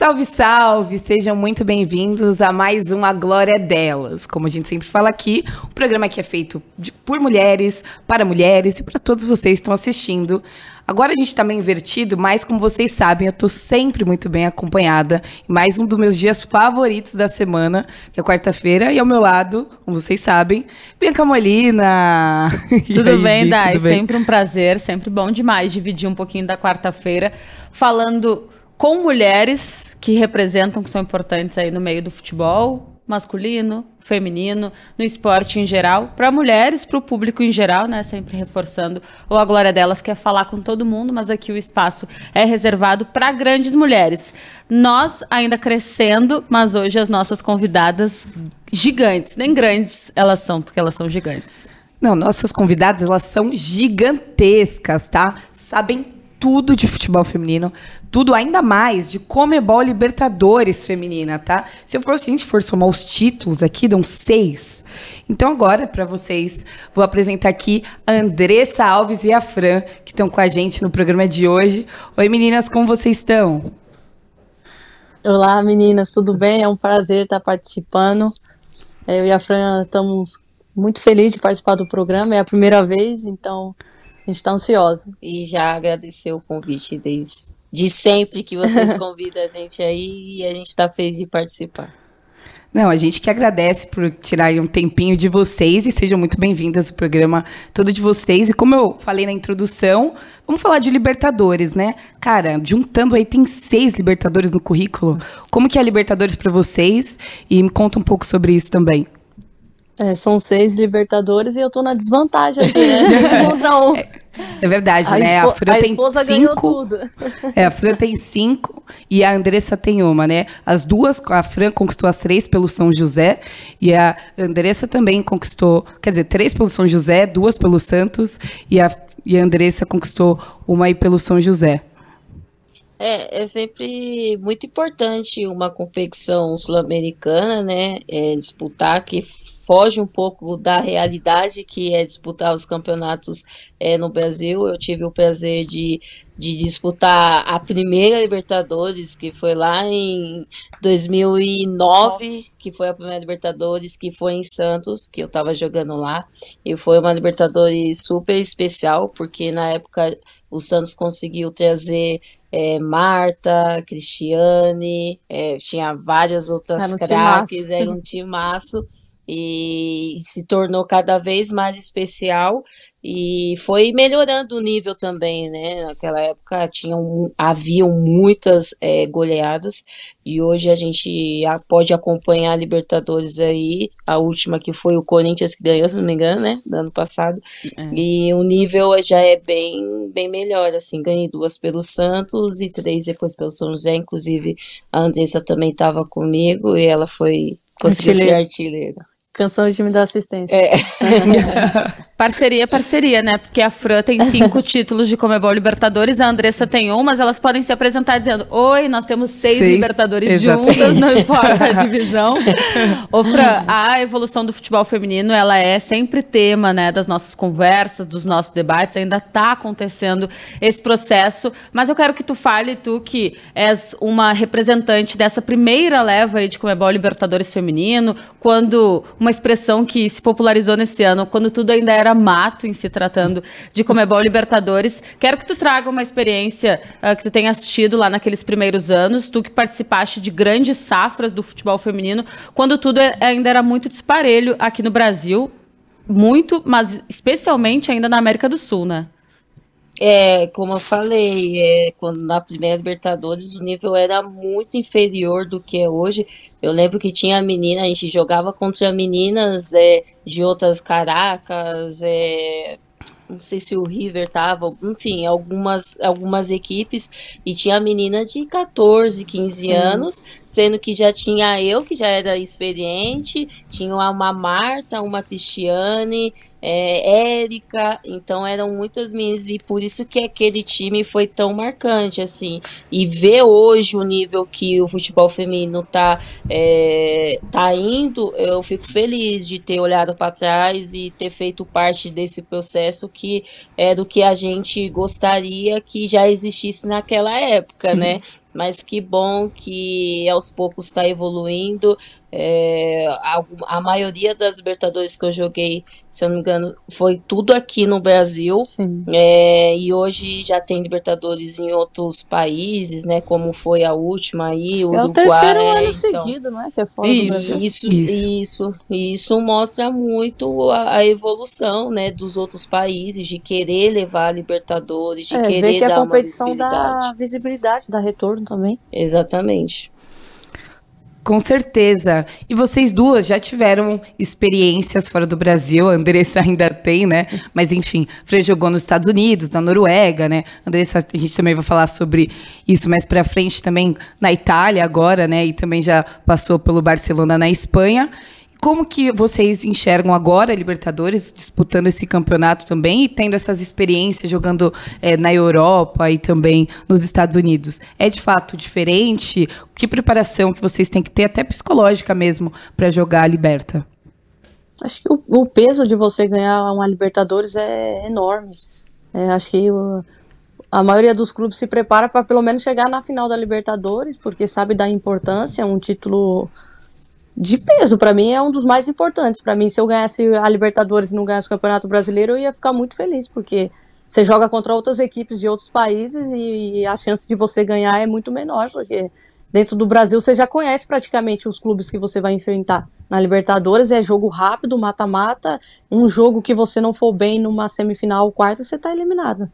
Salve, salve! Sejam muito bem-vindos a mais um A Glória Delas. Como a gente sempre fala aqui, o programa aqui é feito de, por mulheres, para mulheres e para todos vocês que estão assistindo. Agora a gente está meio invertido, mas como vocês sabem, eu estou sempre muito bem acompanhada. Mais um dos meus dias favoritos da semana, que é quarta-feira, e ao meu lado, como vocês sabem, Bianca Molina. Tudo aí, bem, Dai? Sempre um prazer, sempre bom demais dividir um pouquinho da quarta-feira falando com mulheres que representam, que são importantes aí no meio do futebol, masculino, feminino, no esporte em geral, para mulheres, para o público em geral, né? Sempre reforçando. Ou a glória delas quer falar com todo mundo, mas aqui o espaço é reservado para grandes mulheres. Nós ainda crescendo, mas hoje as nossas convidadas gigantes, nem grandes elas são, porque elas são gigantes. Não, nossas convidadas, elas são gigantescas, tá? Sabem tudo de futebol feminino, tudo ainda mais de Comebol Libertadores feminina, tá? Se eu for, se a gente for somar os títulos aqui, dão seis. Então agora, para vocês, vou apresentar aqui a Andressa Alves e a Fran, que estão com a gente no programa de hoje. Oi meninas, como vocês estão? Olá meninas, tudo bem? É um prazer estar participando. Eu e a Fran estamos muito felizes de participar do programa, é a primeira vez, então a gente está ansiosa. E já agradecer o convite desde de sempre que vocês convidam a gente aí e a gente está feliz de participar. Não, a gente que agradece por tirar um tempinho de vocês e sejam muito bem-vindas ao programa todo de vocês. E como eu falei na introdução, vamos falar de Libertadores, né? Cara, juntando aí, tem seis Libertadores no currículo. Como que é a Libertadores para vocês? E me conta um pouco sobre isso também. É, são seis Libertadores e eu tô na desvantagem aqui, né? contra um. É, é verdade, a né? A Fran a tem cinco. É, a Fran tem cinco e a Andressa tem uma, né? As duas, a Fran conquistou as três pelo São José e a Andressa também conquistou, quer dizer, três pelo São José, duas pelo Santos e a, e a Andressa conquistou uma aí pelo São José. É, é sempre muito importante uma competição sul-americana, né? É, disputar que foge um pouco da realidade que é disputar os campeonatos é, no Brasil. Eu tive o prazer de, de disputar a primeira Libertadores, que foi lá em 2009, que foi a primeira Libertadores, que foi em Santos, que eu estava jogando lá. E foi uma Libertadores super especial, porque na época o Santos conseguiu trazer é, Marta, Cristiane, é, tinha várias outras craques, era um timaço e se tornou cada vez mais especial e foi melhorando o nível também, né? Naquela época tinham, haviam muitas é, goleadas e hoje a gente pode acompanhar a Libertadores aí, a última que foi o Corinthians que ganhou, se não me engano, né? Do ano passado. É. E o nível já é bem, bem melhor, assim, ganhei duas pelo Santos e três depois pelo São José, inclusive a Andressa também estava comigo e ela foi conseguiu ser artilheira. Cansou de me dar assistência. É. parceria, parceria, né? Porque a Fran tem cinco títulos de Comebol Libertadores, a Andressa tem um, mas elas podem se apresentar dizendo: Oi, nós temos seis, seis Libertadores exatamente. juntas, não importa a divisão. Ô, Fran, a evolução do futebol feminino, ela é sempre tema, né, das nossas conversas, dos nossos debates, ainda está acontecendo esse processo, mas eu quero que tu fale, tu que és uma representante dessa primeira leva aí de Comebol Libertadores feminino, quando uma expressão que se popularizou nesse ano, quando tudo ainda era mato em se tratando de Comebol Libertadores. Quero que tu traga uma experiência uh, que tu tenha assistido lá naqueles primeiros anos, tu que participaste de grandes safras do futebol feminino, quando tudo é, ainda era muito disparelho aqui no Brasil, muito, mas especialmente ainda na América do Sul, né? É, como eu falei, é, quando na primeira Libertadores o nível era muito inferior do que é hoje. Eu lembro que tinha menina, a gente jogava contra meninas é, de outras Caracas, é, não sei se o River tava, enfim, algumas, algumas equipes, e tinha menina de 14, 15 anos, sendo que já tinha eu, que já era experiente, tinha uma Marta, uma Cristiane, é, Érica, então eram muitas meninas e por isso que aquele time foi tão marcante, assim, e ver hoje o nível que o futebol feminino tá, é, tá indo, eu fico feliz de ter olhado para trás e ter feito parte desse processo que é do que a gente gostaria que já existisse naquela época, né? mas que bom que aos poucos está evoluindo. É, a, a, maioria das Libertadores que eu joguei, se eu não me engano, foi tudo aqui no Brasil. É, e hoje já tem Libertadores em outros países, né? Como foi a última aí, o é Uruguai. o terceiro ano é, então. seguido, né? Que é fora isso, do Brasil. Isso, isso, isso, isso mostra muito a, a, evolução, né? Dos outros países de querer levar a Libertadores, de é, querer que dar a competição uma visibilidade. dá visibilidade, dá retorno também. Exatamente. Com certeza. E vocês duas já tiveram experiências fora do Brasil. A Andressa ainda tem, né? Mas enfim, Fran jogou nos Estados Unidos, na Noruega, né? Andressa, a gente também vai falar sobre isso mais para frente também na Itália agora, né? E também já passou pelo Barcelona na Espanha. Como que vocês enxergam agora a Libertadores disputando esse campeonato também e tendo essas experiências jogando é, na Europa e também nos Estados Unidos? É de fato diferente? Que preparação que vocês têm que ter, até psicológica mesmo, para jogar a Liberta? Acho que o, o, peso de você ganhar uma Libertadores é enorme. É, acho que o, a maioria dos clubes se prepara para pelo menos chegar na final da Libertadores, porque sabe da importância, um título de peso. Para mim é um dos mais importantes. Para mim, se eu ganhasse a Libertadores e não ganhasse o Campeonato Brasileiro, eu ia ficar muito feliz, porque você joga contra outras equipes de outros países e a chance de você ganhar é muito menor, porque dentro do Brasil você já conhece praticamente os clubes que você vai enfrentar. Na Libertadores é jogo rápido, mata-mata, um jogo que você não for bem numa semifinal ou quarta, você tá eliminado.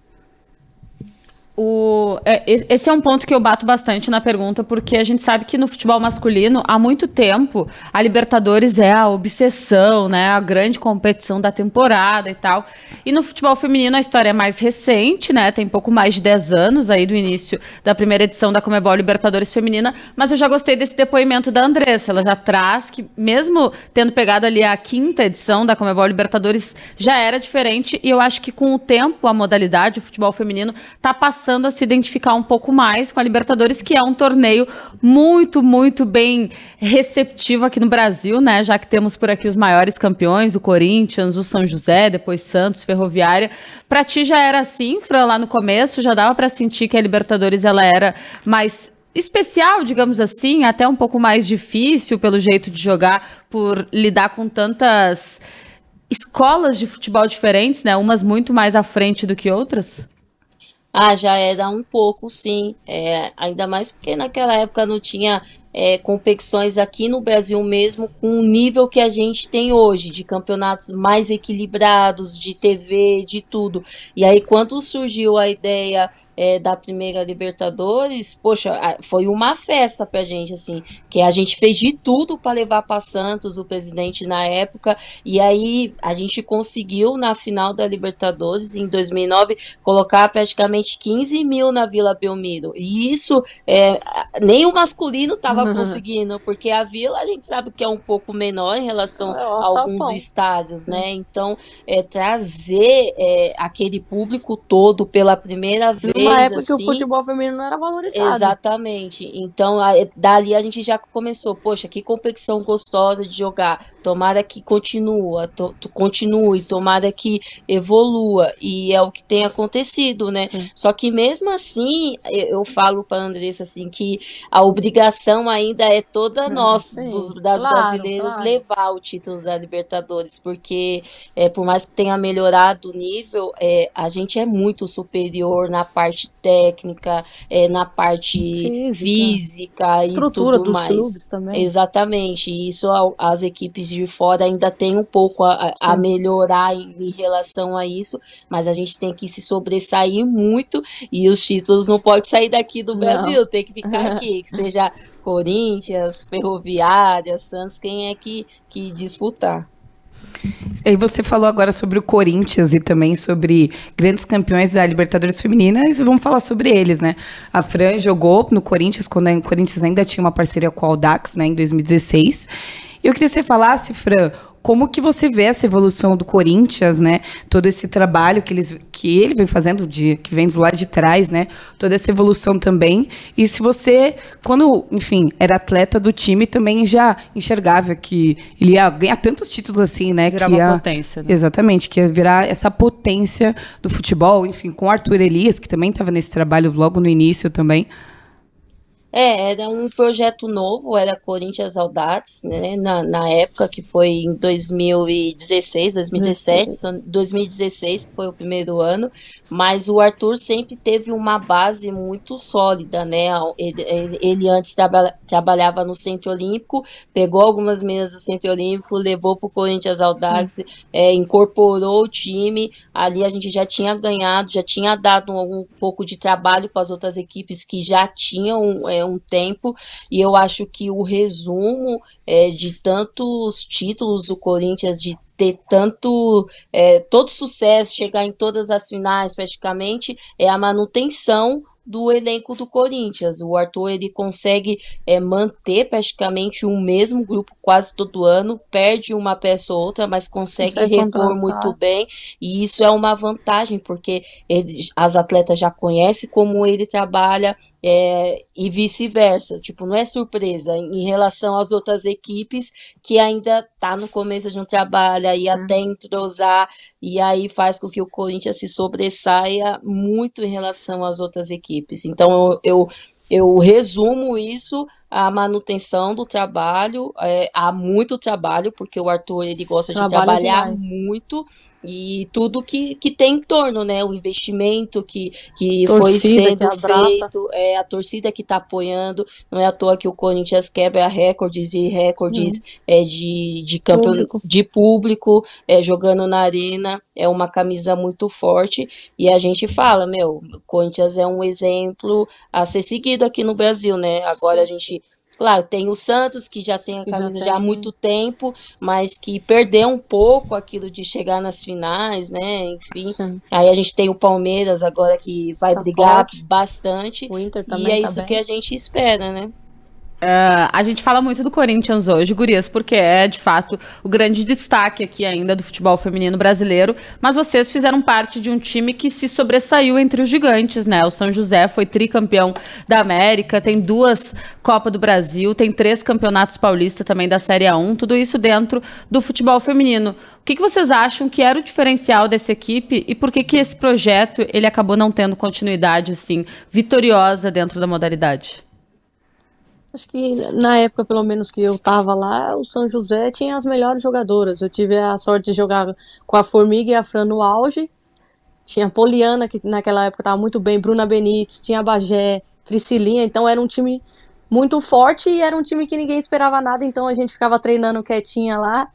O, é, esse é um ponto que eu bato bastante na pergunta, porque a gente sabe que no futebol masculino, há muito tempo, a Libertadores é a obsessão, né? A grande competição da temporada e tal. E no futebol feminino a história é mais recente, né? Tem pouco mais de 10 anos aí do início da primeira edição da Comebol Libertadores Feminina, mas eu já gostei desse depoimento da Andressa. Ela já traz que, mesmo tendo pegado ali a quinta edição da Comebol Libertadores, já era diferente. E eu acho que com o tempo, a modalidade, o futebol feminino, tá passando passando a se identificar um pouco mais com a Libertadores, que é um torneio muito, muito bem receptivo aqui no Brasil, né? Já que temos por aqui os maiores campeões, o Corinthians, o São José, depois Santos, Ferroviária. Para ti já era assim, Fran, lá no começo, já dava para sentir que a Libertadores ela era mais especial, digamos assim, até um pouco mais difícil pelo jeito de jogar, por lidar com tantas escolas de futebol diferentes, né? Umas muito mais à frente do que outras? Ah, já era um pouco, sim. É, ainda mais porque naquela época não tinha é, competições aqui no Brasil mesmo com o nível que a gente tem hoje, de campeonatos mais equilibrados, de TV, de tudo. E aí, quando surgiu a ideia é, da primeira Libertadores, poxa, foi uma festa pra gente, assim, que a gente fez de tudo para levar para Santos, o presidente na época, e aí a gente conseguiu na final da Libertadores, em 2009, colocar praticamente 15 mil na Vila Belmiro, e isso é, nem o masculino tava uhum. conseguindo, porque a Vila a gente sabe que é um pouco menor em relação é, a alguns estádios, né, então é, trazer é, aquele público todo pela primeira vez, uma época assim, que o futebol feminino não era valorizado. Exatamente. Então, a, dali a gente já começou, poxa, que competição gostosa de jogar tomara que continua, to, continue, tomara que evolua, e é o que tem acontecido, né? Sim. Só que mesmo assim, eu, eu falo para Andressa assim que a obrigação ainda é toda nossa, dos, das claro, brasileiras, claro. levar o título da Libertadores, porque é, por mais que tenha melhorado o nível, é, a gente é muito superior na parte técnica, é, na parte física, física estrutura e dos mais. clubes também. Exatamente, e isso as equipes de fora ainda tem um pouco a, a melhorar em, em, relação a isso, mas a gente tem que se sobressair muito e os títulos não podem sair daqui do Brasil, não. tem que ficar aqui, que seja Corinthians, Ferroviária, Santos, quem é que, que disputar. E você falou agora sobre o Corinthians e também sobre grandes campeões da Libertadores Femininas, e vamos falar sobre eles, né? A Fran jogou no Corinthians, quando o Corinthians ainda tinha uma parceria com o Audax, né, em 2016. Eu queria que você falasse, Fran, como que você vê essa evolução do Corinthians, né? Todo esse trabalho que, eles, que ele vem fazendo, de, que vem do lado de trás, né? Toda essa evolução também. E se você, quando, enfim, era atleta do time, também já enxergava que ele ia ganhar tantos títulos assim, né? Virar que uma ia, potência. Né? Exatamente, que ia virar essa potência do futebol, enfim, com o Arthur Elias, que também estava nesse trabalho logo no início também. É, era um projeto novo, era Corinthians Audates, né? Na, na época que foi em 2016, 2017, 2016 que foi o primeiro ano, mas o Arthur sempre teve uma base muito sólida, né? Ele, ele, antes traba, trabalhava no Centro Olímpico, pegou algumas meninas do Centro Olímpico, levou para o Corinthians Audax, hum. é, incorporou o time. Ali a gente já tinha ganhado, já tinha dado um, um pouco de trabalho para as outras equipes que já tinham é, um tempo. E eu acho que o resumo é, de tantos títulos do Corinthians, de ter tanto é, todo sucesso, chegar em todas as finais praticamente, é a manutenção do elenco do Corinthians. O Arthur ele consegue é, manter praticamente o mesmo grupo quase todo ano, perde uma peça ou outra, mas consegue, consegue repor muito bem. E isso é uma vantagem, porque ele, as atletas já conhecem como ele trabalha, é, e vice-versa. Tipo, não é surpresa em relação às outras equipes que ainda tá no começo de um trabalho aí até entrosar e aí faz com que o Corinthians se sobressaia muito em relação às outras equipes. Então eu, eu resumo isso a manutenção do trabalho, é, há muito trabalho, porque o Arthur ele gosta de trabalhar demais. muito e tudo que, que tem em torno, né? O investimento que, que foi sendo que feito, é a torcida que está apoiando. Não é à toa que o Corinthians quebra recordes e recordes é, de, de campo público. de público é, jogando na arena. É uma camisa muito forte. E a gente fala, meu, o Corinthians é um exemplo a ser seguido aqui no Brasil, né? Agora a gente Claro, tem o Santos, que já tem a camisa já, já há muito tempo, mas que perdeu um pouco aquilo de chegar nas finais, né? Enfim. Sim. Aí a gente tem o Palmeiras agora que vai tá brigar forte. bastante. O Inter também. E é tá isso bem. que a gente espera, né? Uh, a gente fala muito do Corinthians hoje, Gurias, porque é de fato o grande destaque aqui ainda do futebol feminino brasileiro. Mas vocês fizeram parte de um time que se sobressaiu entre os gigantes, né? O São José foi tricampeão da América, tem duas Copa do Brasil, tem três campeonatos paulistas também da Série A1, tudo isso dentro do futebol feminino. O que, que vocês acham que era o diferencial dessa equipe e por que, que esse projeto ele acabou não tendo continuidade assim vitoriosa dentro da modalidade? Acho que na época, pelo menos que eu tava lá, o São José tinha as melhores jogadoras. Eu tive a sorte de jogar com a Formiga e a Fran no auge. Tinha a Poliana, que naquela época tava muito bem, Bruna Benites, tinha a Bagé, Priscilinha, então era um time muito forte e era um time que ninguém esperava nada, então a gente ficava treinando quietinha lá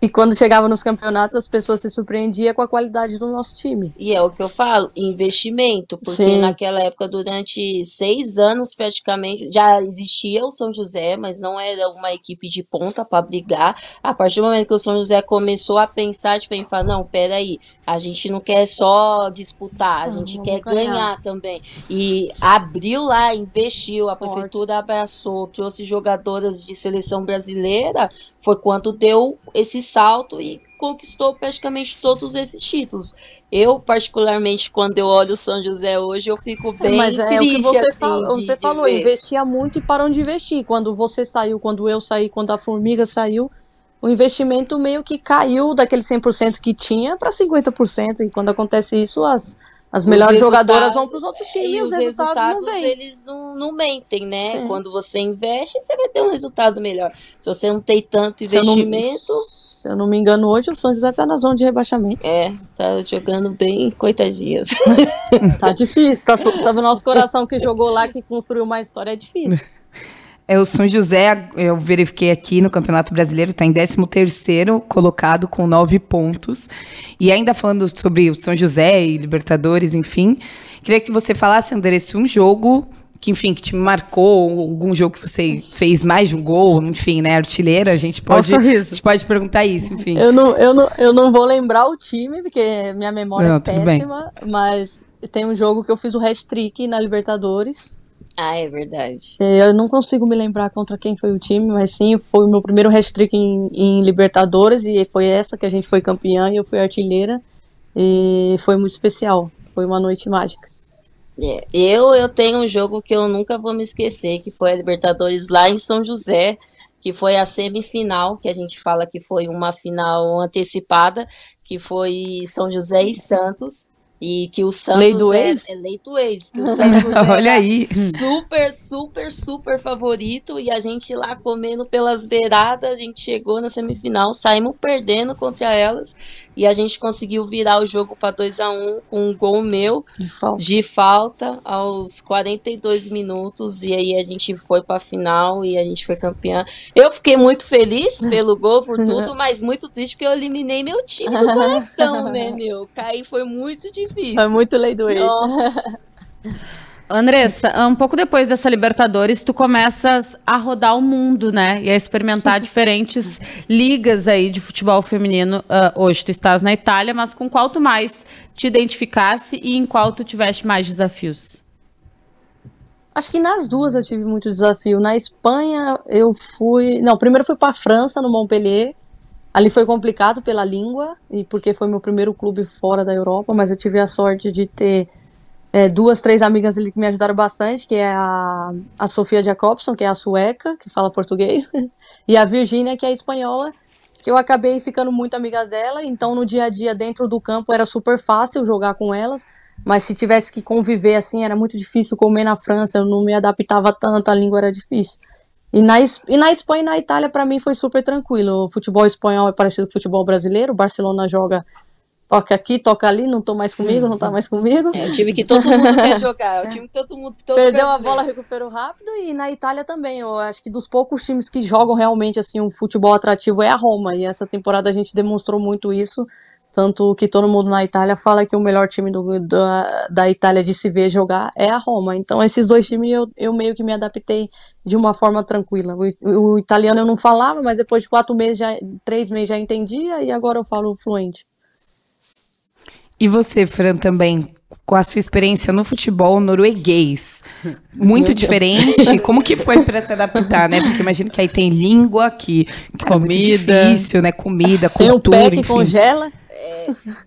e quando chegava nos campeonatos, as pessoas se surpreendiam com a qualidade do nosso time. E é o que eu falo, investimento, porque Sim. naquela época, durante seis anos praticamente, já existia o São José, mas não era uma equipe de ponta para brigar. A partir do momento que o São José começou a pensar, tipo, em falar, não, peraí, a gente não quer só disputar, a gente quer ganhar. ganhar. também. E abriu lá, investiu, a prefeitura abraçou, trouxe jogadoras de seleção brasileira, foi quando deu esse salto e conquistou praticamente todos esses títulos. Eu, particularmente, quando eu olho o São José hoje, eu fico bem Mas é triste, o que você, assim, fala, de, você de falou, ver. investia muito e parou de investir. Quando você saiu, quando eu saí, quando a Formiga saiu, o investimento meio que caiu daquele 100% que tinha para 50%. E quando acontece isso, as, as melhores jogadoras vão para os outros times e os, resultados, resultados não vêm. eles não, não mentem, né? Sim. Quando você investe, você vai ter um resultado melhor. Se você não tem tanto investimento. Se eu não, me engano, hoje o São José está na zona de rebaixamento. É, tá jogando bem, coitadinhas. tá difícil, tá, tá no nosso coração que jogou lá, que construiu uma história, é difícil. É o São José, eu verifiquei aqui no Campeonato Brasileiro, está em 13º colocado com nove pontos. E ainda falando sobre o São José e Libertadores, enfim, queria que você falasse, Andressa, um jogo que, enfim, que te marcou, algum jogo que você fez mais de um gol, enfim, né, artilheira, a gente pode, a gente pode perguntar isso, enfim. Eu não, eu, não, eu não vou lembrar o time, porque minha memória não, é péssima, bem. mas tem um jogo que eu fiz o hat-trick na Libertadores, ah, é verdade. É, eu não consigo me lembrar contra quem foi o time, mas sim, foi o meu primeiro hat-trick em, em, Libertadores e foi essa que a gente foi campeã e eu fui artilheira. E foi muito especial. Foi uma noite mágica. É, eu, eu tenho um jogo que eu nunca vou me esquecer, que foi a Libertadores lá em São José, que foi a semifinal, que a gente fala que foi uma final antecipada, que foi São José e Santos. E que o Santos lei do é, ex? é lei do ex. Que o Santos Olha aí. super, super, super favorito. E a gente lá comendo pelas beiradas, a gente chegou na semifinal, saímos perdendo contra elas. E a gente conseguiu virar o jogo para 2 a 1 um, com um gol meu De falta. de falta aos 42 minutos. E aí a gente foi para a final e a gente foi campeã. Eu fiquei muito feliz pelo gol, por tudo, mas muito triste porque eu eliminei meu time do coração, né, meu? Cair foi muito difícil. É muito lei do ex. Nossa. Andressa, um pouco depois dessa Libertadores, tu começas a rodar o mundo, né? E a experimentar diferentes ligas aí de futebol feminino. Ah, hoje tu estás na Itália, mas com qual tu mais te identificasse e em qual tu tiveste mais desafios? Acho que nas duas eu tive muito desafio. Na Espanha eu fui. Não, primeiro fui para França, no Montpellier. Ali foi complicado pela língua e porque foi meu primeiro clube fora da Europa, mas eu tive a sorte de ter é, duas, três amigas ali que me ajudaram bastante, que é a, a Sofia Jacobson, que é a sueca, que fala português, e a Virgínia, que é a espanhola, que eu acabei ficando muito amiga dela, então no dia a dia dentro do campo era super fácil jogar com elas, mas se tivesse que conviver assim, era muito difícil comer na França, eu não me adaptava tanto, a língua era difícil. E na, e na Espanha e na Itália, para mim, foi super tranquilo. O futebol espanhol é parecido com o futebol brasileiro. O Barcelona joga, toca aqui, toca ali, não tô mais comigo, não tá mais comigo. É o time que todo mundo quer jogar. É o time que todo mundo. Todo Perdeu a bola, recuperou rápido. E na Itália também. Eu acho que dos poucos times que jogam realmente assim um futebol atrativo é a Roma. E essa temporada a gente demonstrou muito isso. Tanto que todo mundo na Itália fala que o melhor time do- da, da Itália de se ver jogar é a Roma. Então, esses dois times eu, eu meio que me adaptei de uma forma tranquila. O, o italiano eu não falava, mas depois de quatro meses, já, três meses já entendia e agora eu falo fluente. E você, Fran, também, com a sua experiência no futebol norueguês, muito Meu Deus. diferente. Como que foi para se adaptar, né? Porque imagino que aí tem língua, que cara, é Comida. difícil, né? Comida, Tem o cultura, pé que enfim. congela.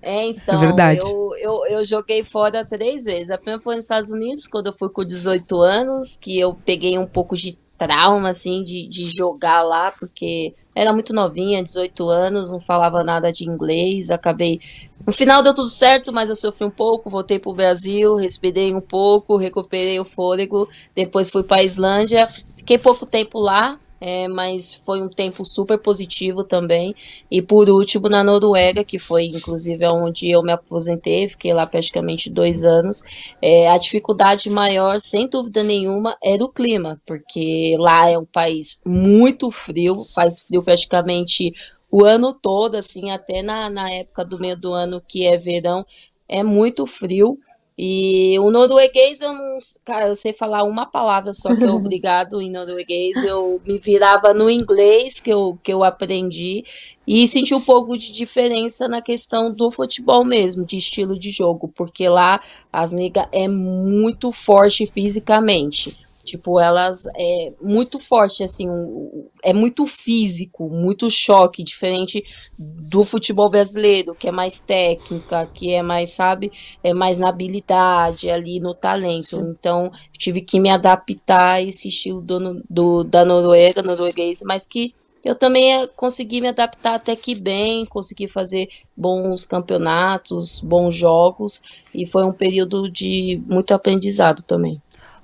É, então, É verdade. Eu, eu, eu joguei fora três vezes. A primeira foi nos Estados Unidos, quando eu fui com 18 anos, que eu peguei um pouco de trauma, assim, de, de jogar lá, porque era muito novinha, 18 anos, não falava nada de inglês, acabei... No final deu tudo certo, mas eu sofri um pouco, voltei pro Brasil, respirei um pouco, recuperei o fôlego, depois fui pra Islândia, fiquei pouco tempo lá, é, mas foi um tempo super positivo também. E por último, na Noruega, que foi inclusive onde eu me aposentei, fiquei lá praticamente dois anos. É, a dificuldade maior, sem dúvida nenhuma, era o clima, porque lá é um país muito frio, faz frio praticamente o ano todo, assim, até na, na época do meio do ano, que é verão, é muito frio. E o norueguês, eu não. Cara, eu sei falar uma palavra só que é obrigado em norueguês. Eu me virava no inglês que eu, que eu aprendi e senti um pouco de diferença na questão do futebol mesmo, de estilo de jogo, porque lá as ligas é muito forte fisicamente. Tipo, elas é muito forte, assim, um- é muito físico, muito choque, diferente do futebol brasileiro, que é mais técnica, que é mais, sabe, é mais na habilidade, ali no talento. Então, tive que me adaptar a esse estilo do, do- da Noruega, norueguês, mas que eu também eh, consegui me adaptar até que bem, consegui fazer bons campeonatos, bons jogos, e foi um período de muito aprendizado também.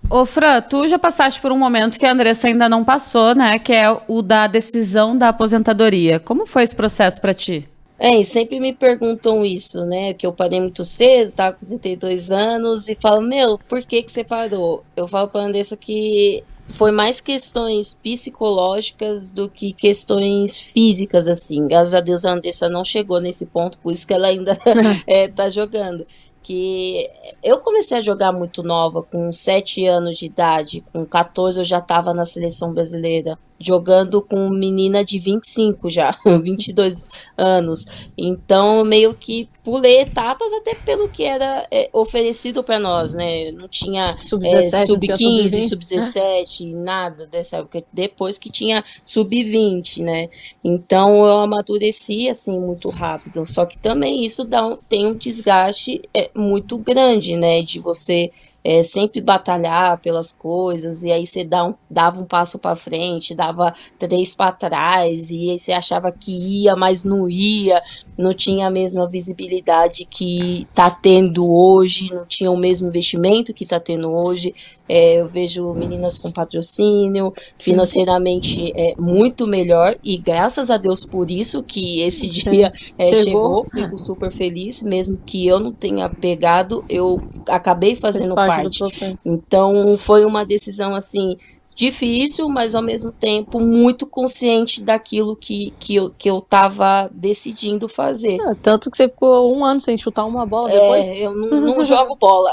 Ô, Fran, tu já passaste por um momento que a Andressa ainda não passou, né? Que é o da decisão da aposentadoria. Como foi esse processo pra ti? É, e sempre me perguntam isso, né? Que eu parei muito cedo, tava com 32 anos, e falam, meu, por que que você parou? Eu falo pra Andressa que foi mais questões psicológicas do que questões físicas, assim. Graças a Deus a Andressa não chegou nesse ponto, por isso que ela ainda é, tá jogando. Que eu comecei a jogar muito nova, com 7 anos de idade, com 14 eu já estava na seleção brasileira, jogando com menina de 25 já, 22 anos. Então, meio que pulei etapas até pelo que era é, oferecido para nós, né? Não tinha Sub-17, é, não tinha sub-15, sub-20. sub-17, nada dessa época. Depois que tinha sub-20, né? Então eu amadureci assim muito rápido. Só que também isso dá um, tem um desgaste é, muito grande, né? De você é, sempre batalhar pelas coisas, e aí você dá um, dava um passo para frente, dava três para trás, e aí você achava que ia, mas não ia, não tinha a mesma visibilidade que está tendo hoje, não tinha o mesmo investimento que está tendo hoje. É, eu vejo meninas com patrocínio, financeiramente é muito melhor, e graças a Deus por isso que esse dia é, chegou. chegou, fico super feliz, mesmo que eu não tenha pegado, eu acabei fazendo parte. parte. Então foi uma decisão assim difícil, mas ao mesmo tempo muito consciente daquilo que, que, eu, que eu tava decidindo fazer. É, tanto que você ficou um ano sem chutar uma bola é, depois? eu não, não jogo bola.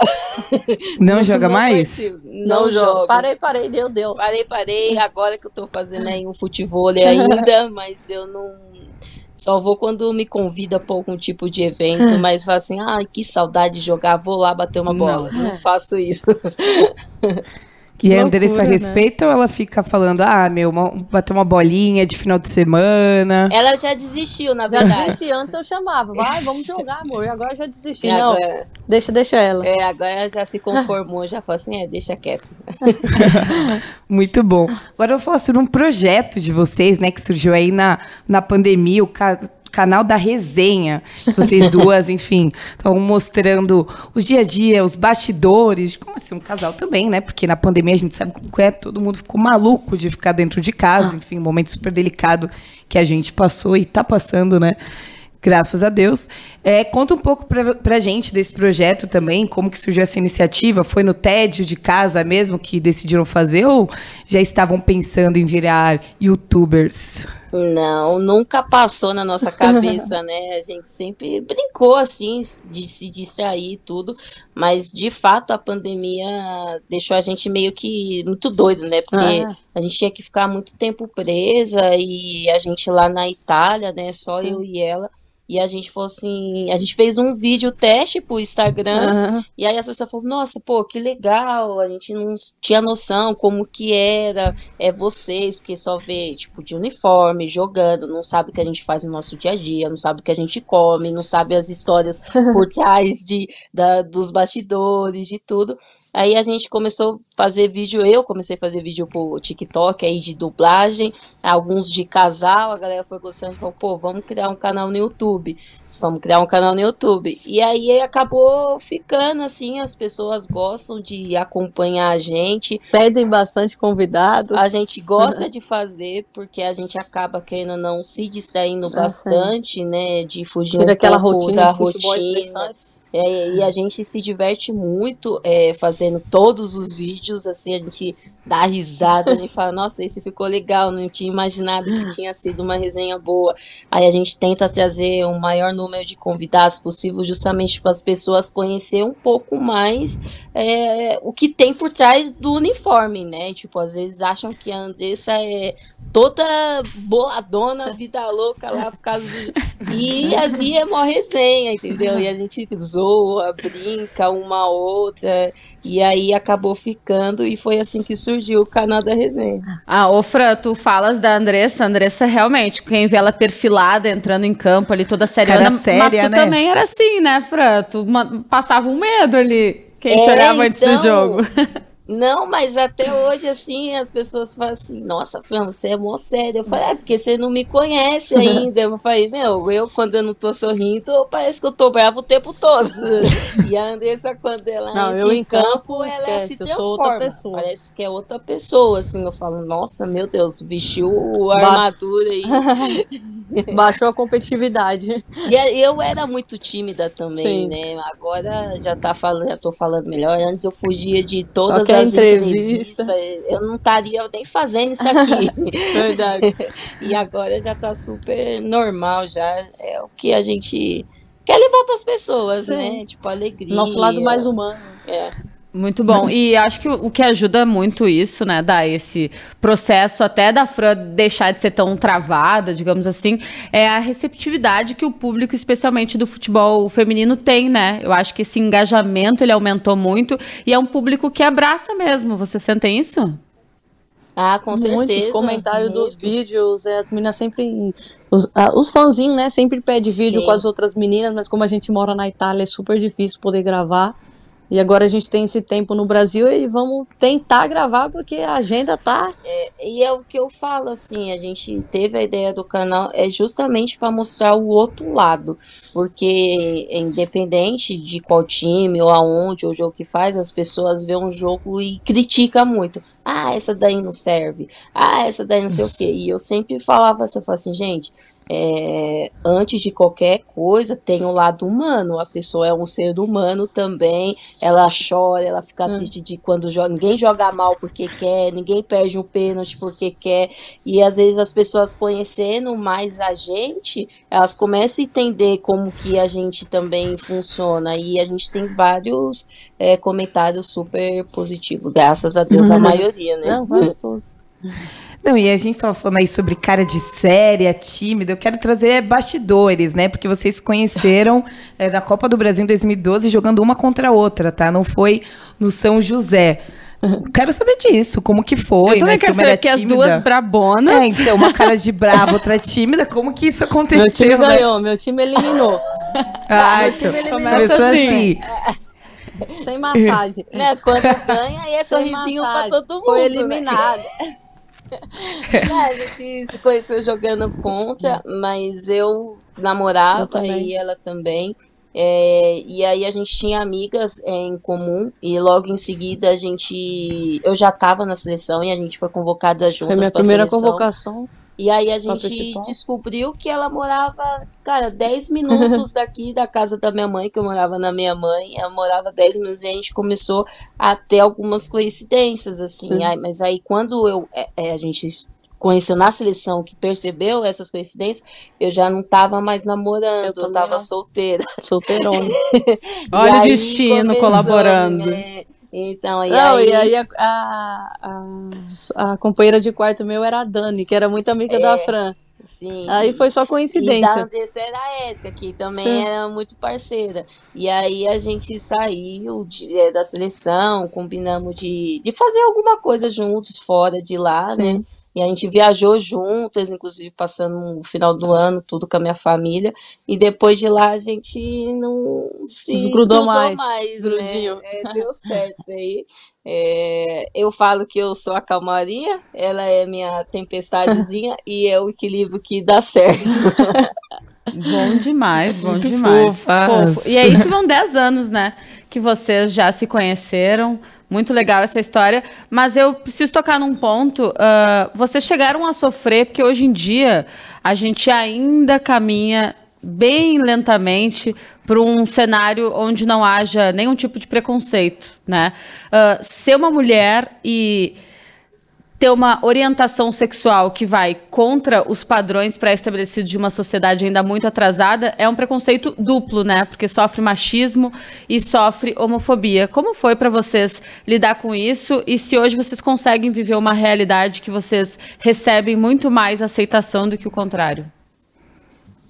Não joga não mais? Não, não jogo. Parei, parei, deu, deu. Parei, parei. Agora que eu tô fazendo aí um futebol ainda, mas eu não só vou quando me convida para algum tipo de evento, mas fala assim, ah, que saudade de jogar, vou lá bater uma bola. Não, não faço isso. Que a Andressa né? respeita ou ela fica falando, ah, meu, uma, bater uma bolinha de final de semana? Ela já desistiu, na verdade. Já desisti, antes eu chamava, vai, vamos jogar, amor. E agora já desisti. E não, agora... deixa, deixa ela. É, agora já se conformou, já falou assim, é, deixa quieto. Muito bom. Agora eu vou falar sobre um projeto de vocês, né, que surgiu aí na, na pandemia, o caso canal da resenha. Vocês duas, enfim, estão mostrando os dia a dia, os bastidores, como assim, um casal também, né? Porque na pandemia a gente sabe como é, todo mundo ficou maluco de ficar dentro de casa, enfim, um momento super delicado que a gente passou e está passando, né? Graças a Deus. É, conta um pouco pra, pra gente desse projeto também, como que surgiu essa iniciativa? Foi no tédio de casa mesmo que decidiram fazer ou já estavam pensando em virar youtubers? Não, nunca passou na nossa cabeça, né? A gente sempre brincou assim de se distrair e tudo, mas de fato a pandemia deixou a gente meio que muito doido, né? Porque ah. a gente tinha que ficar muito tempo presa e a gente lá na Itália, né? Só Sim. eu e ela. E a gente falou assim, a gente fez um vídeo teste pro Instagram, uhum. e aí as pessoas falaram, nossa, pô, que legal, a gente não tinha noção como que era, é vocês, porque só vê, tipo, de uniforme, jogando, não sabe o que a gente faz no nosso dia a dia, não sabe o que a gente come, não sabe as histórias por trás de, da, dos bastidores, de tudo. Aí a gente começou fazer vídeo, eu comecei a fazer vídeo pro TikTok aí de dublagem, alguns de casal, a galera foi gostando, falou, pô, vamos criar um canal no YouTube. Vamos criar um canal no YouTube. E aí acabou ficando assim, as pessoas gostam de acompanhar a gente. Pedem bastante convidados. A gente gosta uhum. de fazer, porque a gente acaba querendo não se distraindo ah, bastante, né? De fugir Tira um aquela rotina da rotina. É, e a gente se diverte muito é, fazendo todos os vídeos, assim, a gente dá risada, a gente fala, nossa, esse ficou legal, não tinha imaginado que tinha sido uma resenha boa. Aí a gente tenta trazer o um maior número de convidados possível, justamente para as pessoas conhecer um pouco mais é, o que tem por trás do uniforme, né? Tipo, às vezes acham que a Andressa é toda boladona, vida louca lá por causa de. E, e é mó resenha, entendeu? E a gente zoa, brinca uma outra. E aí acabou ficando e foi assim que surgiu o canal da resenha. Ah, ô Fran, tu falas da Andressa. A Andressa realmente, quem vê ela perfilada, entrando em campo ali, toda seriana. séria, mas tu né? também era assim, né, Fran? Tu passava um medo ali. Quem é, te olhava antes do então, jogo. Não, mas até hoje, assim, as pessoas falam assim, nossa, Fran, você é mó sério. Eu falei, é porque você não me conhece ainda. Eu falei, meu, eu quando eu não tô sorrindo, parece que eu tô bravo o tempo todo. e a Andressa, quando ela não, entra eu em campo, ela esquece, se transforma. Parece que é outra pessoa, assim. Eu falo, nossa, meu Deus, vestiu a armadura aí. Baixou a competitividade. E eu era muito tímida também, Sim. né? Agora já tá falando, já tô falando melhor. Antes eu fugia de todas Qualquer as entrevista. entrevistas. Eu não estaria nem fazendo isso aqui. Verdade. e agora já tá super normal, já é o que a gente quer levar para as pessoas, Sim. né? Tipo alegria. Nosso lado mais humano. É. Muito bom. E acho que o que ajuda muito isso, né, dar esse processo até da Fran deixar de ser tão travada, digamos assim, é a receptividade que o público, especialmente do futebol feminino, tem, né? Eu acho que esse engajamento ele aumentou muito e é um público que abraça mesmo. Você sentem isso? Ah, com certeza. Muitos comentários muito. dos vídeos, é, as meninas sempre. Os, ah, os fãzinhos, né, sempre pedem vídeo Sim. com as outras meninas, mas como a gente mora na Itália, é super difícil poder gravar. E agora a gente tem esse tempo no Brasil e vamos tentar gravar porque a agenda tá. É, e é o que eu falo, assim, a gente teve a ideia do canal é justamente para mostrar o outro lado. Porque independente de qual time ou aonde o jogo que faz, as pessoas vê um jogo e critica muito. Ah, essa daí não serve. Ah, essa daí não sei o quê. E eu sempre falava assim, eu falava assim, gente é, antes de qualquer coisa, tem o um lado humano. A pessoa é um ser humano também. Ela chora, ela fica hum. triste de quando joga. Ninguém joga mal porque quer, ninguém perde um pênalti porque quer. E às vezes as pessoas conhecendo mais a gente, elas começam a entender como que a gente também funciona. E a gente tem vários é, comentários super positivos, graças a Deus, a maioria, né? Não, gostoso. Não, e a gente tava falando aí sobre cara de séria, tímida. Eu quero trazer bastidores, né? Porque vocês se conheceram é, da Copa do Brasil em 2012 jogando uma contra a outra, tá? Não foi no São José. Quero saber disso, como que foi, Eu também né? quero saber que as duas brabonas... É, então, uma cara de brava, outra tímida, como que isso aconteceu? Meu time né? ganhou, meu time eliminou. ah, meu time então, eliminou. Começou assim. assim. Sem massagem. Né? Quando ganha, é sorrisinho pra todo mundo. Foi né? eliminado. Né? é, a gente se conheceu jogando contra, mas eu namorava eu e ela também. É, e aí a gente tinha amigas é, em comum e logo em seguida a gente eu já estava na seleção e a gente foi convocada juntas foi minha primeira seleção. convocação e aí a gente descobriu que ela morava, cara, 10 minutos daqui da casa da minha mãe, que eu morava na minha mãe. Ela morava 10 minutos e a gente começou a ter algumas coincidências, assim. Aí, mas aí quando eu, é, é, a gente conheceu na seleção, que percebeu essas coincidências, eu já não tava mais namorando, eu, eu tava solteira. Solteirona. Olha o destino começou, colaborando. Né? Então, e Não, aí... e aí a, a, a, a, companheira de quarto meu era a Dani, que era muito amiga é, da Fran. Sim. Aí foi só coincidência. E da Andressa era a Eta, que também sim. era muito parceira. E aí a gente saiu de, é, da seleção, combinamos de, de fazer alguma coisa juntos fora de lá, sim. né? E a gente viajou juntas, inclusive passando o final do ano, tudo com a minha família. E depois de lá a gente não se grudou mais. mais né? é, deu certo aí. É, eu falo que eu sou a calmaria, ela é minha tempestadezinha e é o equilíbrio que dá certo. bom demais, bom Muito demais. Fofo. E aí, isso vão 10 anos, né? Que vocês já se conheceram. Muito legal essa história. Mas eu preciso tocar num ponto. Uh, vocês chegaram a sofrer, porque hoje em dia a gente ainda caminha bem lentamente para um cenário onde não haja nenhum tipo de preconceito, né? Uh, ser uma mulher e ter uma orientação sexual que vai contra os padrões pré-estabelecidos de uma sociedade ainda muito atrasada é um preconceito duplo, né? Porque sofre machismo e sofre homofobia. Como foi para vocês lidar com isso e se hoje vocês conseguem viver uma realidade que vocês recebem muito mais aceitação do que o contrário?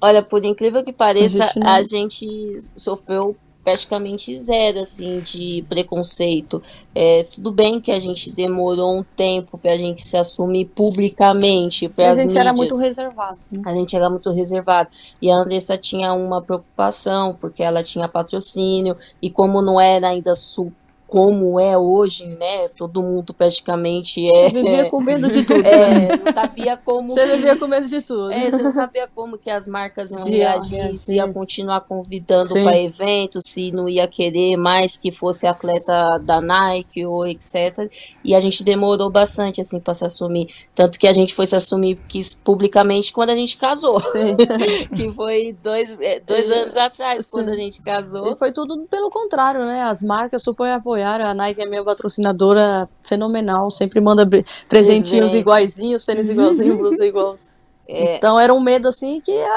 Olha, por incrível que pareça, a gente, a gente sofreu praticamente zero assim de preconceito. É, tudo bem que a gente demorou um tempo para a gente se assumir publicamente para as mídias. A gente era muito reservado. Né? A gente era muito reservado. E a Andressa tinha uma preocupação porque ela tinha patrocínio e como não era ainda super como é hoje, né? Todo mundo praticamente é. Você vivia com medo de tudo. É, não sabia como. Você vivia com medo de tudo. É, você não sabia como que as marcas iam reagir, se ia continuar convidando para eventos, se não ia querer mais que fosse atleta da Nike ou etc. E a gente demorou bastante assim para se assumir, tanto que a gente foi se assumir publicamente quando a gente casou, que foi dois, é, dois anos atrás Sim. quando a gente casou. E foi tudo pelo contrário, né? As marcas super apoiaram apoiaram. A Nike é minha patrocinadora fenomenal, sempre manda presentinhos Presente. iguaizinhos, tênis igualzinho, blusa igual. É. Então era um medo assim que é,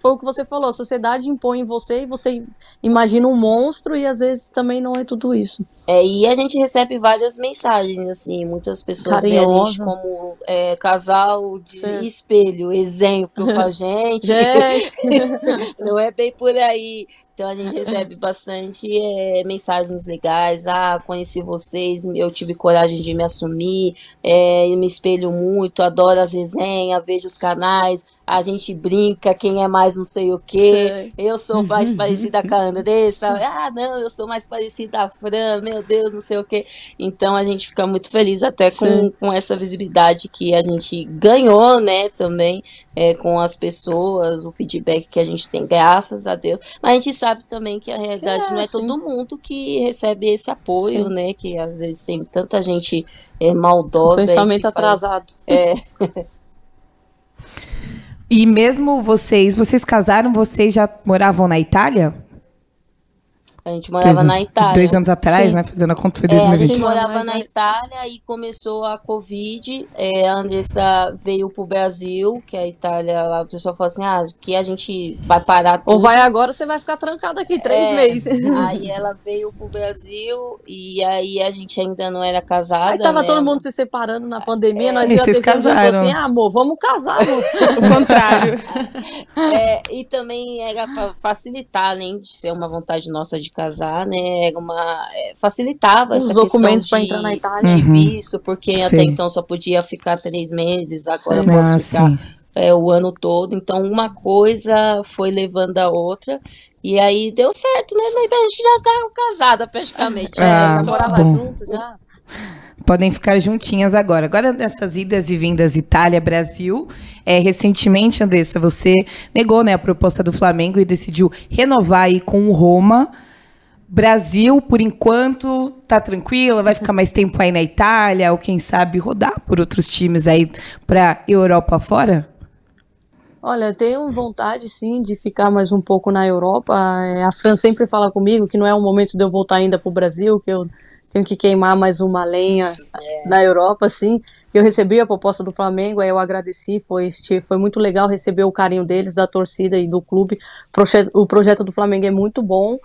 foi o que você falou, a sociedade impõe em você e você imagina um monstro e às vezes também não é tudo isso. É, e a gente recebe várias mensagens, assim, muitas pessoas veem a gente como é, casal de Sim. espelho, exemplo pra gente. gente. não é bem por aí. Então a gente recebe bastante é, mensagens legais. Ah, conheci vocês, eu tive coragem de me assumir, é, me espelho muito, adoro as resenhas, vejo os canais a gente brinca, quem é mais não sei o quê. Eu sou mais parecida com a Andressa. Ah, não, eu sou mais parecida a Fran, meu Deus, não sei o quê. Então a gente fica muito feliz até com, com essa visibilidade que a gente ganhou, né, também é, com as pessoas, o feedback que a gente tem, graças a Deus. Mas a gente sabe também que a realidade é, não é todo mundo que recebe esse apoio, sim. né? Que às vezes tem tanta gente é, maldosa. Pensamento atrasado. é. e mesmo vocês, vocês casaram, vocês já moravam na Itália? A gente morava dois, na Itália. Dois anos atrás, Sim. né? Fazendo a conta, foi 2020. É, a gente morava na Itália e começou a Covid. É, a Andressa veio pro Brasil, que a Itália, lá, o pessoal falou assim: ah, que a gente vai parar tudo. Ou vai agora, você vai ficar trancada aqui três é, meses. Aí ela veio pro Brasil e aí a gente ainda não era casada. Aí tava né? todo mundo se separando na pandemia, é, nós já vocês casaram. assim: ah, amor, vamos casar, amor. o contrário. É, e também era pra facilitar, além de ser uma vontade nossa de casar, né? Era uma é, facilitava os documentos para entrar na Itália, de uhum. visto, porque sim. até então só podia ficar três meses, agora sim. posso ah, ficar é, o ano todo. Então uma coisa foi levando a outra e aí deu certo, né? A gente já tá casada praticamente, ah, já morava junto já podem ficar juntinhas agora. Agora, nessas idas e vindas Itália-Brasil, é, recentemente, Andressa, você negou né, a proposta do Flamengo e decidiu renovar aí com o Roma. Brasil, por enquanto, tá tranquila, vai ficar mais tempo aí na Itália, ou quem sabe rodar por outros times aí para Europa fora? Olha, tenho vontade sim de ficar mais um pouco na Europa. É, a Fran sempre fala comigo que não é o momento de eu voltar ainda para o Brasil, que eu tenho que queimar mais uma lenha é. na Europa, assim. Eu recebi a proposta do Flamengo, aí eu agradeci, foi, foi muito legal receber o carinho deles, da torcida e do clube. O projeto do Flamengo é muito bom.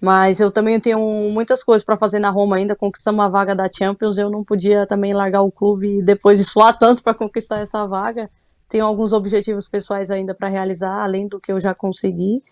Mas eu também tenho muitas coisas para fazer na Roma ainda, conquistar uma vaga da Champions, eu não podia também largar o clube e depois de suar tanto para conquistar essa vaga. Tenho alguns objetivos pessoais ainda para realizar, além do que eu já consegui.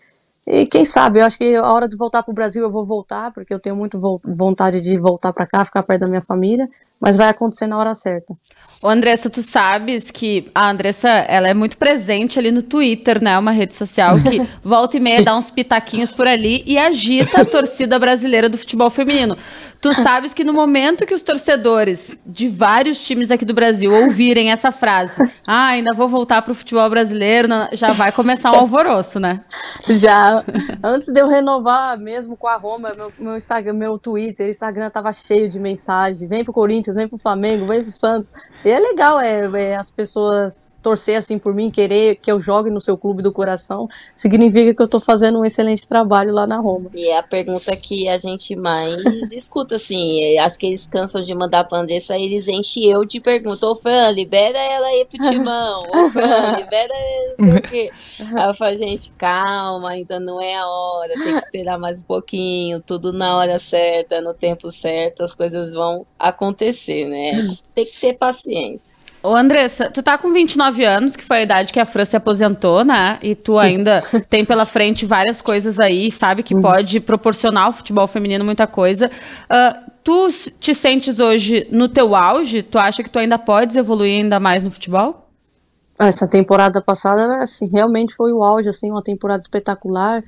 E quem sabe, eu acho que a hora de voltar para o Brasil eu vou voltar, porque eu tenho muito vontade de voltar para cá, ficar perto da minha família, mas vai acontecer na hora certa. Ô Andressa, tu sabes que a Andressa, ela é muito presente ali no Twitter, né? Uma rede social que volta e meia dá uns pitaquinhos por ali e agita a torcida brasileira do futebol feminino. Tu sabes que no momento que os torcedores de vários times aqui do Brasil ouvirem essa frase, ah, ainda vou voltar pro futebol brasileiro, já vai começar um alvoroço, né? Já. Antes de eu renovar mesmo com a Roma, meu, meu Instagram, meu Twitter, Instagram tava cheio de mensagem. Vem pro Corinthians, vem pro Flamengo, vem pro Santos. E é legal, é, é as pessoas torcer assim por mim, querer que eu jogue no seu clube do coração, significa que eu tô fazendo um excelente trabalho lá na Roma. E é a pergunta que a gente mais escuta assim, é, acho que eles cansam de mandar pra Andressa, eles enchem eu de pergunta, ô Fran, libera ela aí pro timão, ô Fran, libera não sei o quê. Aí eu falo, gente, calma, ainda não é a hora, tem que esperar mais um pouquinho, tudo na hora certa, no tempo certo, as coisas vão acontecer, né? Tem que ter paciência. Ô, Andressa, tu tá com 29 anos, que foi a idade que a Fran se aposentou, né? E tu ainda tem pela frente várias coisas aí, sabe que uhum. pode proporcionar ao futebol feminino muita coisa. Uh, tu te sentes hoje no teu auge? Tu acha que tu ainda podes evoluir ainda mais no futebol? Essa temporada passada, assim, realmente foi o auge, assim, uma temporada espetacular.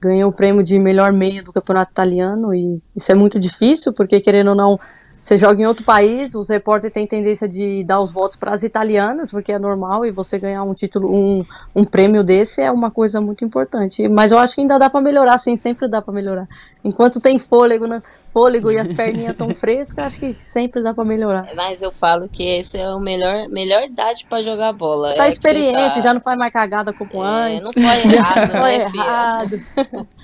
Ganhei o prêmio de melhor meia do campeonato italiano e isso é muito difícil, porque querendo ou não, você joga em outro país, os repórteres têm tendência de dar os votos para as italianas, porque é normal, e você ganhar um título, um, um prêmio desse é uma coisa muito importante. Mas eu acho que ainda dá para melhorar, sim, sempre dá para melhorar. Enquanto tem fôlego, né? fôlego e as perninhas tão frescas, acho que sempre dá para melhorar. Mas eu falo que esse é o melhor, melhor idade para jogar bola. Tá é experiente, tá... já não faz mais cagada como é, antes. Não foi errado, não é errado.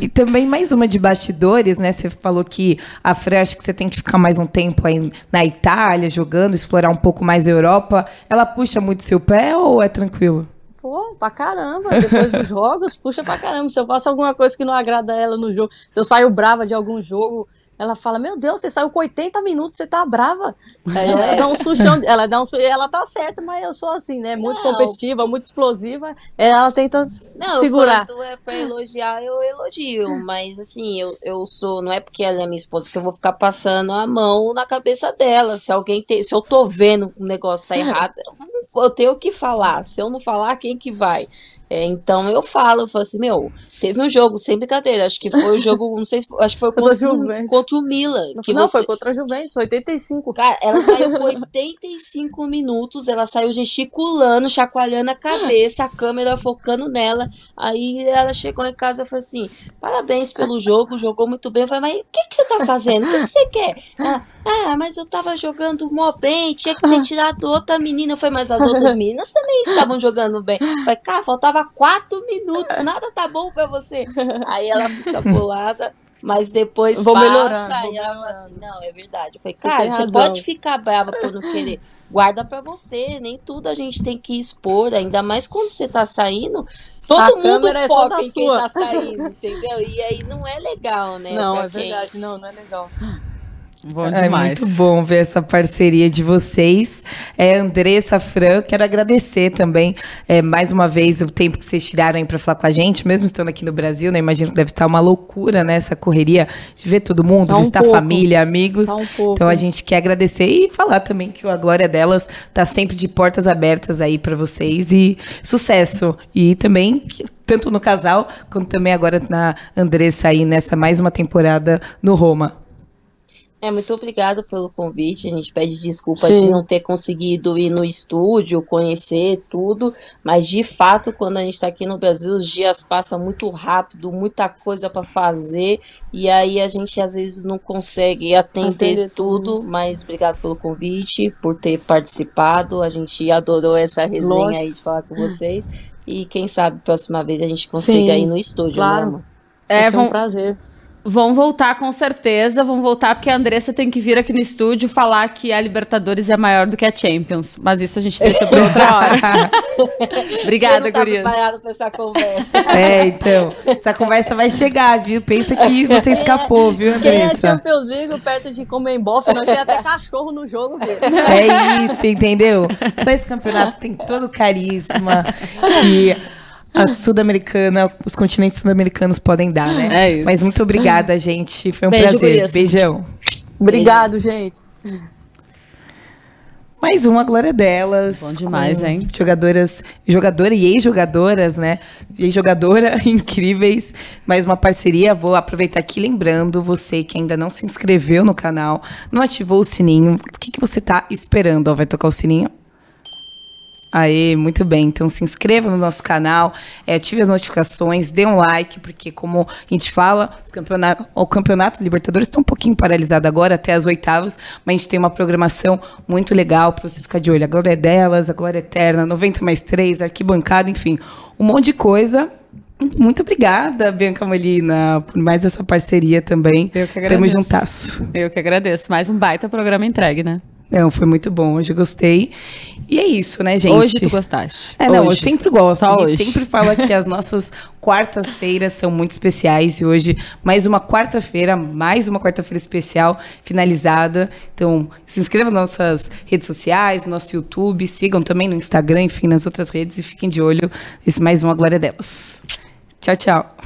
E também mais uma de bastidores, né? Você falou que a Fran, acho que você tem que ficar mais um tempo aí na Itália jogando, explorar um pouco mais a Europa. Ela puxa muito seu pé ou é tranquilo? Pô, pra caramba. Depois dos jogos, puxa pra caramba. Se eu faço alguma coisa que não agrada ela no jogo, se eu saio brava de algum jogo, ela fala, meu Deus, você saiu com 80 minutos, você tá brava. Aí ela dá um suchão, ela dá um ela tá certa, mas eu sou assim, né? Muito não. competitiva, muito explosiva. Ela tenta não, segurar. Quando é pra elogiar, eu elogio. Mas assim, eu, eu sou, não é porque ela é minha esposa que eu vou ficar passando a mão na cabeça dela. Se alguém tem, se eu tô vendo o um negócio tá errado, eu tenho que falar. Se eu não falar, quem que vai? É, então eu falo, eu falo assim, meu, teve um jogo, sem brincadeira, acho que foi o jogo, não sei se acho que foi contra, o, contra o Milan. Que não, você... foi contra a Juventus, 85. Cara, ela saiu com 85 minutos, ela saiu gesticulando, chacoalhando a cabeça, a câmera focando nela. Aí ela chegou em casa e falou assim: parabéns pelo jogo, jogou muito bem. Eu falei, mas o que, que você tá fazendo? O que, que você quer? Ela, ah, mas eu tava jogando mó bem, tinha que ter tirado outra menina. Eu falei, mas as outras meninas também estavam jogando bem. Eu falei, cara, faltava quatro minutos, nada tá bom pra você. Aí ela fica pulada, mas depois vou passa melhorando, e ela fala assim, não, é verdade. Eu falei, cara, você pode ficar brava por não querer. Guarda pra você, nem tudo a gente tem que expor, ainda mais quando você tá saindo, todo A mundo é foca toda em quem sua. tá saindo, entendeu? E aí não é legal, né? Não, é quem- verdade, não, não é legal. Bom É demais. muito bom ver essa parceria de vocês. É, Andressa, Fran, quero agradecer também é, mais uma vez o tempo que vocês tiraram para falar com a gente, mesmo estando aqui no Brasil, né? Imagino que deve estar uma loucura, né? Essa correria de ver todo mundo, Tá um visitar pouco. família, amigos. Tá um pouco. Então a gente quer agradecer e falar também que a glória delas tá sempre de portas abertas aí para vocês e sucesso. E também que- tanto no casal quanto também agora na Andressa aí nessa mais uma temporada no Roma. É, muito obrigado pelo convite. A gente pede desculpa Sim. de não ter conseguido ir no estúdio, conhecer tudo, mas de fato, quando a gente está aqui no Brasil, os dias passam muito rápido, muita coisa para fazer, e aí a gente às vezes não consegue atender Atender tudo, mas obrigado pelo convite, por ter participado. A gente adorou essa resenha Lógico. aí de falar com vocês. E quem sabe, próxima vez a gente consiga Sim, ir no estúdio, claro. né, amor? É, ser um prazer. Vão voltar com certeza, vão voltar porque a Andressa tem que vir aqui no estúdio falar que a Libertadores é maior do que a Champions. Mas isso a gente deixa pra outra hora. Obrigada, Você não tá gurias. preparado para essa conversa. É, então, essa conversa vai chegar, viu? Pensa que você escapou, viu, Quem é Andressa? Champions League perto de Comembol, nós temos até cachorro no jogo, velho. É isso, entendeu? Só esse campeonato tem todo o carisma que a Sul-Americana, os continentes sul-americanos podem dar, né? É isso. Mas muito obrigada, gente. Foi um Beijo, prazer. gurias. Beijão. Obrigado, gente. Mais uma glória delas. Bom demais, hein? Jogadoras, jogadora e ex-jogadoras, né? Ex-jogadora incríveis. Mais uma parceria. Vou aproveitar aqui lembrando você que ainda não se inscreveu no canal, não ativou o sininho. O que, que você tá esperando? Ó, vai tocar o sininho? Aê, muito bem. Então se inscreva no nosso canal, é, ative as notificações, dê um like, porque como a gente fala, os campeonato, o campeonato Libertadores está um pouquinho paralisado agora, até as oitavas, mas a gente tem uma programação muito legal para você ficar de olho. A Glória é delas, a Glória Eterna, 90 mais 3, arquibancada, enfim, um monte de coisa. Muito obrigada, Bianca Molina, por mais essa parceria também. Eu que Tamo agradeço. juntasso. Eu que agradeço. Mais um baita programa entregue, né? Não, foi muito bom, hoje eu gostei. E é isso, né, gente? Hoje tu gostaste. É, não, Hoje. eu sempre gosto. Só hoje. sempre fala que as nossas quartas-feiras são muito especiais e hoje mais uma quarta-feira, mais uma quarta-feira especial finalizada. Então, se inscrevam nas nossas redes sociais, no nosso YouTube, sigam também no Instagram, enfim, nas outras redes e fiquem de olho. Esse mais uma glória delas. Tchau, tchau.